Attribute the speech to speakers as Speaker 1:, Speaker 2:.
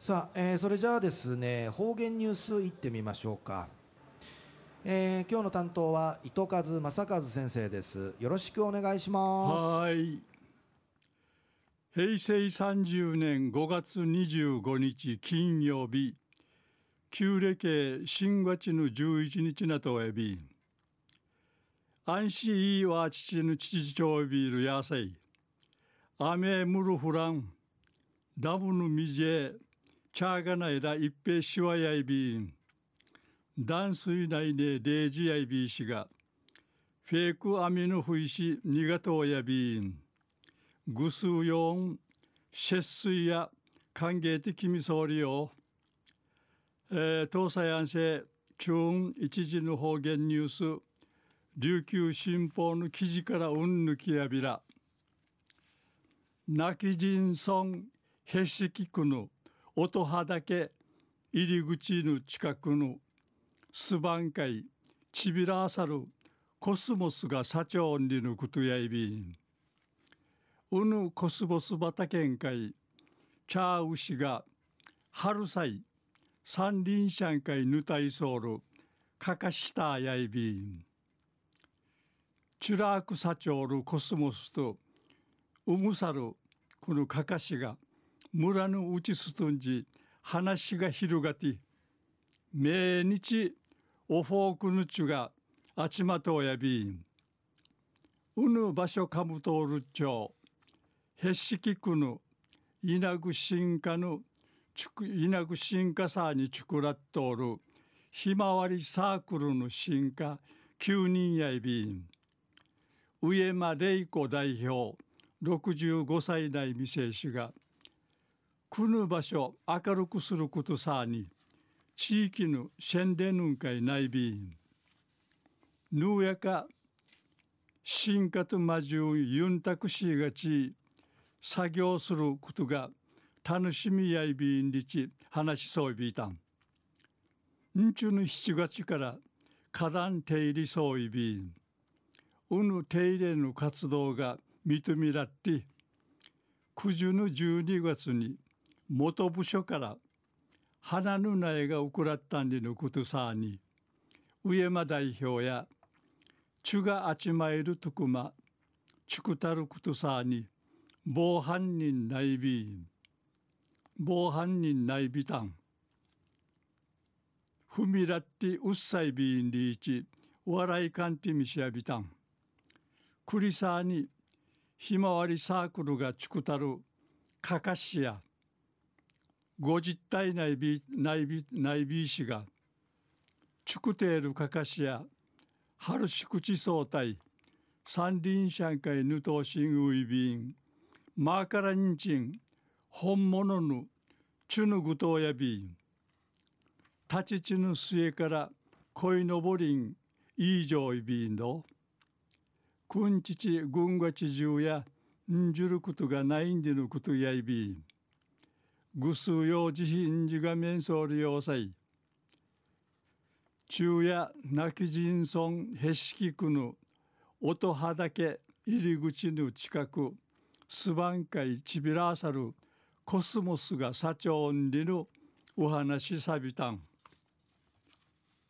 Speaker 1: さあ、えーそれじゃあですね方言ニュースいってみましょうか、えー今日の担当は糸数正和先生です。よろしくお願いします。
Speaker 2: はい。平成30年5月25日金曜日、旧暦新月の11日なとえび、安心いいわ父の父長ビール野菜、雨むるフラン、ダムの水へ、チャーガナイラ一平シワヤイビーン。ダンスイナイネレイジヤイビーシガ。フェイクアミノフイシニガトウヤビーン。グスウヨン、シェッスイヤ、カンゲテキミソーリオ。えー、東西安シェ、チューン、一時の方言ニュース、琉球新報の記事からうんぬきやラナキジンソン、ヘシキクヌ。音はだけ入り口の近くのスバン会ちびらあさるコスモスが社長にぬことやいびん。うぬコスモス畑ん会チャーウシが春祭三輪車ん会ぬたいそうるかかしたやいびん。チュラーク社長るコスモスとうむさるこのかかしが村のうちすとんじ話が広がって命日おフォークぬちゅがあちまとやびん。うぬ場所かむとおるちょ。へしきくぬ。いなぐしんかぬ。いなぐしんかさにちくらっとおる。ひまわりサークルの進化9人やいびん。上間玲子代表65歳代未成氏がくぬ場所明るくすることさに地域の宣伝運会内備員ぬうやか進化とまじゅうユンタクシーがち作業することが楽しみやいびんりち話しそうびいたん。んちゅの7月から花壇手入りそういびん。うぬ手入れの活動が認めらって九十の12月に元部署から花の苗が送らったんでのことさに上間代表やチュがあちまえるとくまチュクタルことさに防犯人内備員防犯人内備たんふみらってうっさいびんりいち笑いかんてみしやびたんクリサーにひまわりサークルがチュクタルかかしや五実体内備内備内備士がチュクテールかかしや春宿地総体三輪車会ぬとしんういびんマーカラニンチン本物のチュヌグトやびん立ち地の末から恋のぼりんいいじょいびんのくんちちぐんがちじゅうやんじゅることがないんでのことやいびん。ぐすうようじひんじがめんそうりようさい。昼夜なき人村へしきくぬ。音はだけ入り口の近く。すばんかいちびらさる。コスモスが社長んりぬ。お話さびたん。